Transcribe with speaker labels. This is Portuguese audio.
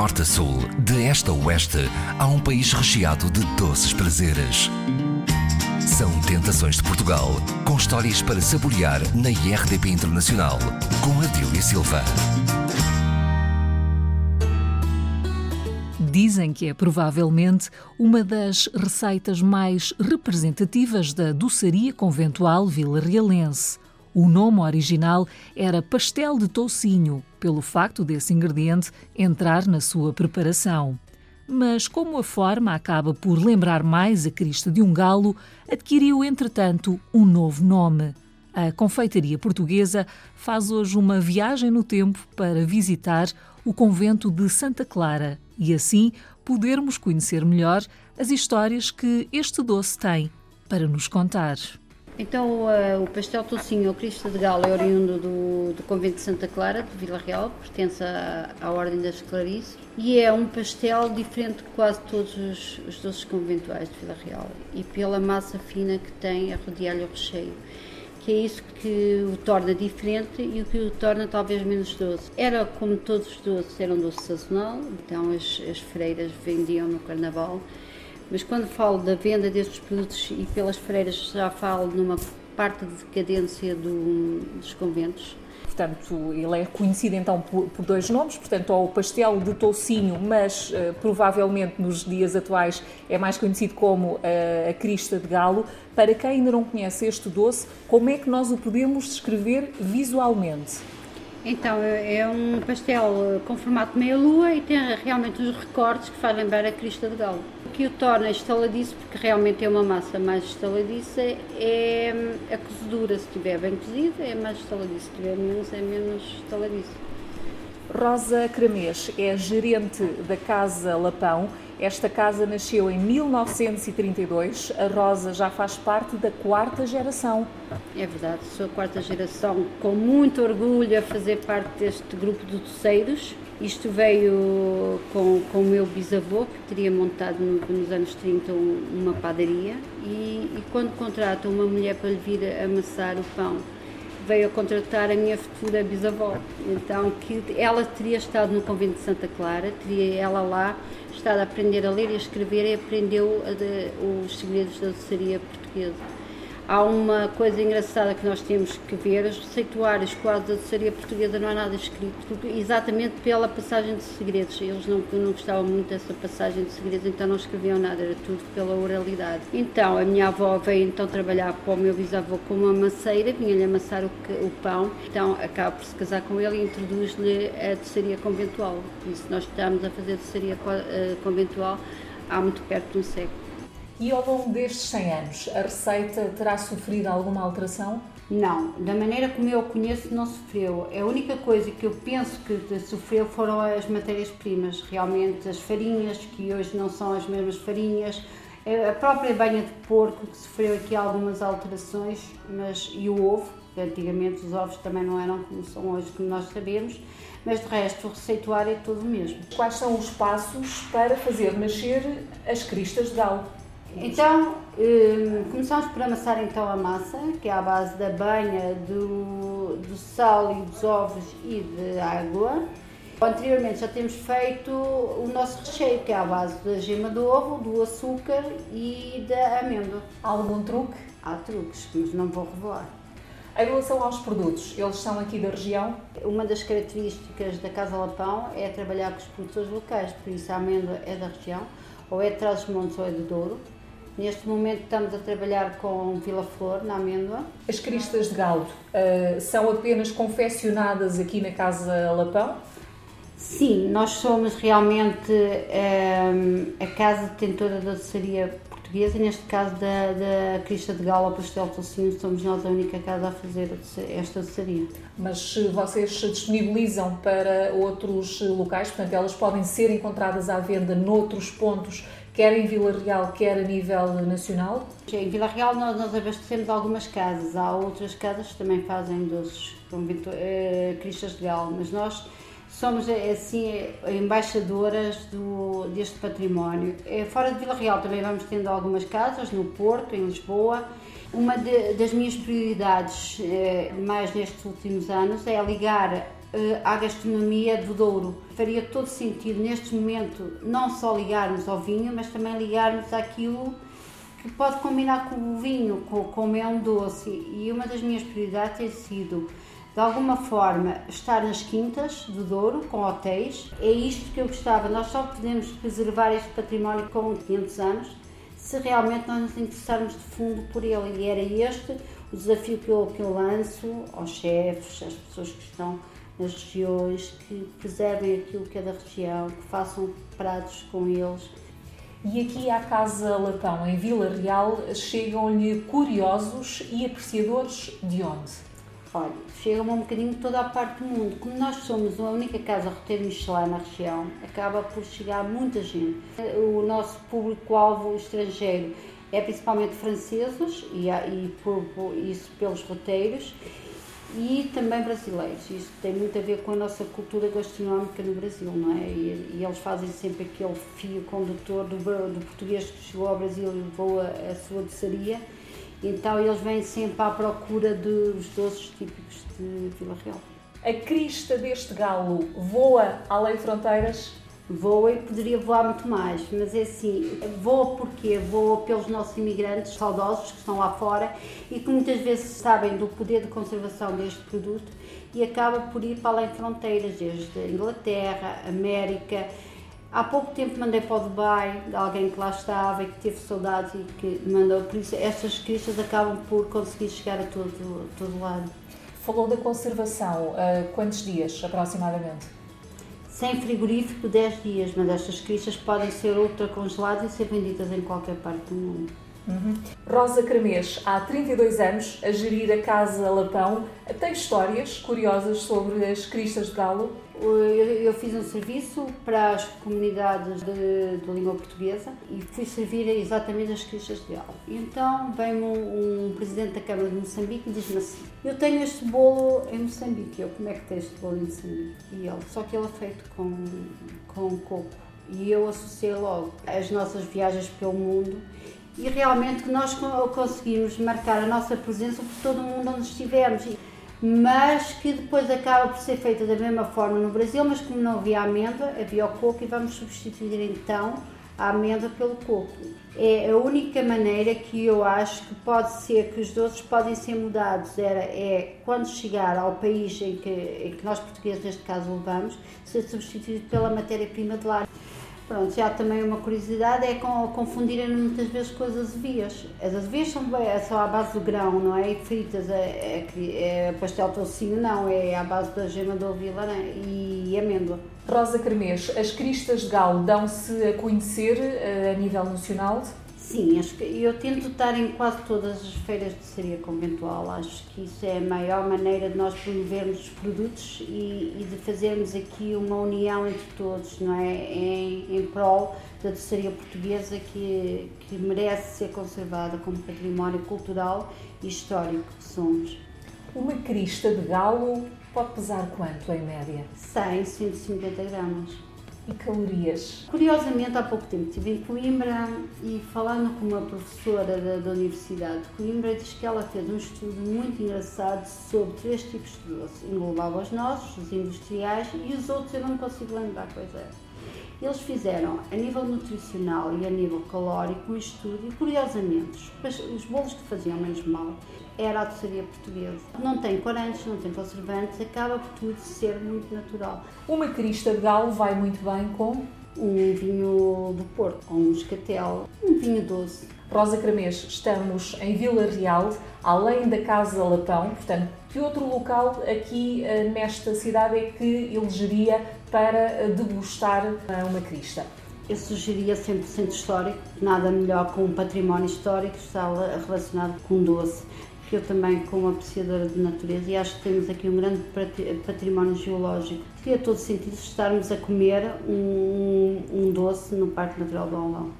Speaker 1: norte a sul, de este a oeste, há um país recheado de doces prazeres. São Tentações de Portugal, com histórias para saborear na IRDP Internacional, com Adília Silva.
Speaker 2: Dizem que é provavelmente uma das receitas mais representativas da doçaria conventual vila-realense. O nome original era pastel de toucinho, pelo facto desse ingrediente entrar na sua preparação. Mas como a forma acaba por lembrar mais a crista de um galo, adquiriu entretanto um novo nome. A confeitaria portuguesa faz hoje uma viagem no tempo para visitar o convento de Santa Clara e assim podermos conhecer melhor as histórias que este doce tem para nos contar.
Speaker 3: Então, uh, o pastel Tocinho ou Cristo de Galo é oriundo do, do convento de Santa Clara, de Vila Real, pertence à, à Ordem das Clarices, e é um pastel diferente de quase todos os, os doces conventuais de Vila Real, e pela massa fina que tem a rodear-lhe o recheio que é isso que o torna diferente e o que o torna talvez menos doce. Era como todos os doces, era um doce sazonal, então as, as freiras vendiam no carnaval, mas quando falo da venda destes produtos e pelas freiras já falo numa parte de decadência do, dos conventos,
Speaker 2: Portanto, ele é conhecido então por, por, dois nomes, portanto, ou o pastel de toucinho, mas uh, provavelmente nos dias atuais é mais conhecido como uh, a crista de galo. Para quem ainda não conhece este doce, como é que nós o podemos descrever visualmente?
Speaker 3: Então, é um pastel com formato meia-lua e tem realmente os recortes que faz lembrar a crista de galo. O que o torna estaladiço, porque realmente é uma massa mais estaladiça, é a cozedura. Se estiver bem cozida, é mais estaladiço. Se estiver menos, é menos estaladiço.
Speaker 2: Rosa Cramês é gerente da Casa Lapão esta casa nasceu em 1932. A Rosa já faz parte da quarta geração.
Speaker 3: É verdade, sou a quarta geração, com muito orgulho a fazer parte deste grupo de doceiros. Isto veio com, com o meu bisavô, que teria montado nos anos 30 uma padaria, e, e quando contrata uma mulher para lhe vir amassar o pão, veio a contratar a minha futura bisavó. Então, que ela teria estado no convento de Santa Clara, teria ela lá estado a aprender a ler e a escrever e aprendeu de, os segredos da doçaria portuguesa. Há uma coisa engraçada que nós temos que ver, os receituários quase da doçaria portuguesa não há nada escrito, exatamente pela passagem de segredos. Eles não, não gostavam muito dessa passagem de segredos, então não escreviam nada, era tudo pela oralidade. Então, a minha avó veio então trabalhar para o meu bisavô como amaceira, vinha-lhe amassar o, o, pão, então acaba por se casar com ele e introduz-lhe a doçaria conventual. Isso nós estamos a fazer doçaria eh, conventual há muito perto de um século.
Speaker 2: E ao longo destes 100 anos, a receita terá sofrido alguma alteração?
Speaker 3: Não, da maneira como eu conheço, não sofreu. A única coisa que eu penso que sofreu foram as matérias-primas, realmente as farinhas, que hoje não são as mesmas farinhas, a própria banha de porco, que sofreu aqui algumas alterações, mas, e o ovo, que antigamente os ovos também não eram como são hoje, como nós sabemos, mas de resto o receituário é todo o mesmo.
Speaker 2: Quais são os passos para fazer nascer as cristas de galo?
Speaker 3: Então, hum, começamos por amassar então a massa, que é a base da banha, do, do sal e dos ovos e de água. Anteriormente já temos feito o nosso recheio, que é a base da gema do ovo, do açúcar e da amêndoa.
Speaker 2: Há algum truque?
Speaker 3: Há truques, mas não vou revelar.
Speaker 2: Em relação aos produtos, eles são aqui da região?
Speaker 3: Uma das características da Casa Lapão é trabalhar com os produtores locais, por isso a amêndoa é da região, ou é de Trás-os-Montes ou é de Douro. Neste momento estamos a trabalhar com Vila Flor, na amêndoa.
Speaker 2: As cristas de galo uh, são apenas confeccionadas aqui na Casa Lapão?
Speaker 3: Sim, nós somos realmente um, eh, a casa detentora da doçaria portuguesa, e neste caso da, da Crista de Galo ao Pastel Tocinho, somos nós a única casa a fazer esta doçaria.
Speaker 2: Mas vocês disponibilizam para outros locais, portanto elas podem ser encontradas à venda noutros pontos quer em Vila Real, quer a nível nacional?
Speaker 3: Em Vila Real nós, nós abastecemos algumas casas, há outras casas que também fazem doces com uh, cristas de galo, mas nós somos assim embaixadoras do, deste património. Eh, fora de Vila Real também vamos tendo algumas casas, no Porto, em Lisboa. Uma de, das minhas prioridades, eh, mais nestes últimos anos, é ligar à gastronomia do Douro. Faria todo sentido neste momento não só ligarmos ao vinho, mas também ligarmos àquilo que pode combinar com o vinho, com, com o mel doce. E uma das minhas prioridades tem sido de alguma forma estar nas quintas do Douro, com hotéis. É isto que eu gostava. Nós só podemos preservar este património com 500 anos se realmente nós nos interessarmos de fundo por ele. E era este o desafio que eu, que eu lanço aos chefes, às pessoas que estão nas regiões, que preservem aquilo que é da região, que façam pratos com eles.
Speaker 2: E aqui à Casa Lapão, em Vila Real, chegam-lhe curiosos e apreciadores de onde?
Speaker 3: Olha, chega-me um bocadinho toda a parte do mundo. Como nós somos a única casa roteiro Michelin na região, acaba por chegar muita gente. O nosso público-alvo estrangeiro é principalmente franceses, e, e por, por, isso pelos roteiros, e também brasileiros. Isto tem muito a ver com a nossa cultura gastronómica no Brasil, não é? E, e eles fazem sempre aquele fio condutor do, do português que chegou ao Brasil e levou a, a sua doçaria então eles vêm sempre à procura dos doces típicos de Vila Real.
Speaker 2: A crista deste galo voa além fronteiras?
Speaker 3: Voa e poderia voar muito mais, mas é assim, voa porque voa pelos nossos imigrantes saudosos que estão lá fora e que muitas vezes sabem do poder de conservação deste produto e acaba por ir para além fronteiras, desde Inglaterra, América, Há pouco tempo mandei para o Dubai de alguém que lá estava e que teve saudades e que mandou. Por isso, estas cristas acabam por conseguir chegar a todo, todo lado.
Speaker 2: Falou da conservação. Uh, quantos dias aproximadamente?
Speaker 3: Sem frigorífico, 10 dias, mas estas cristas podem ser ultra congeladas e ser vendidas em qualquer parte do mundo.
Speaker 2: Rosa Cremês, há 32 anos, a gerir a Casa Lapão, tem histórias curiosas sobre as cristas de galo?
Speaker 3: Eu, fiz um serviço para as comunidades de, de língua portuguesa e fui servir exatamente as cristas de galo. Então vem um, um, presidente da Câmara de Moçambique e diz-me assim: Eu tenho este bolo em Moçambique. Eu, como é que tem este bolo em Moçambique? E ele, só que ele é feito com, com coco. E eu associei logo as nossas viagens pelo mundo e realmente que nós conseguimos marcar a nossa presença por todo o mundo onde estivermos. Mas que depois acaba por ser feita da mesma forma no Brasil, mas como não havia amêndoa, havia o coco e vamos substituir então a amêndoa pelo coco. É a única maneira que eu acho que pode ser que os doces podem ser mudados era, é quando chegar ao país em que, em que nós portugueses, neste caso, levamos, ser substituído pela matéria-prima de lá. Pronto, já também uma curiosidade é confundirem muitas vezes com as azevias. As azevias são, são à base do grão, não é? E fritas, é, é, é pastel tocinho, não, é à base da gema de ovo e amêndoa.
Speaker 2: Rosa Cremês, as cristas de galo dão-se a conhecer eh, a nível nacional?
Speaker 3: Sim, acho que eu tento estar em quase todas as feiras de ceria conventual. Acho que isso é a maior maneira de nós promovermos os produtos e, e de fazermos aqui uma união entre todos, não é? Em, em prol da doçaria portuguesa que, que merece ser conservada como património cultural e histórico que somos.
Speaker 2: Uma crista de galo pode pesar quanto em média?
Speaker 3: 100, 150 gramas
Speaker 2: e calorias.
Speaker 3: Curiosamente, há pouco tempo estive em Coimbra e falando com uma professora da, da Universidade de Coimbra, diz que ela fez um estudo muito engraçado sobre três tipos de doce. Englobava os nossos, os industriais e os outros eu não consigo lembrar quais eram. Eles fizeram, a nível nutricional e a nível calórico, um estudo e, curiosamente, os bolos que faziam menos mal era a doçaria portuguesa. Não tem corantes, não tem conservantes, acaba por tudo ser muito natural.
Speaker 2: Uma crista de galo vai muito bem com?
Speaker 3: Um vinho do Porto, com um escatel, um vinho doce.
Speaker 2: Rosa Cramês, estamos em Vila Real, além da Casa Lapão, portanto, que outro local aqui eh, nesta cidade é que elegeria para eh, degustar uma crista?
Speaker 3: Eu sugeria sempre o centro histórico, nada melhor com um património histórico está relacionado com doce. Porque eu também, como apreciadora de natureza, e acho que temos aqui um grande património geológico, teria todo sentido estarmos a comer um, um doce no Parque Natural do Alão.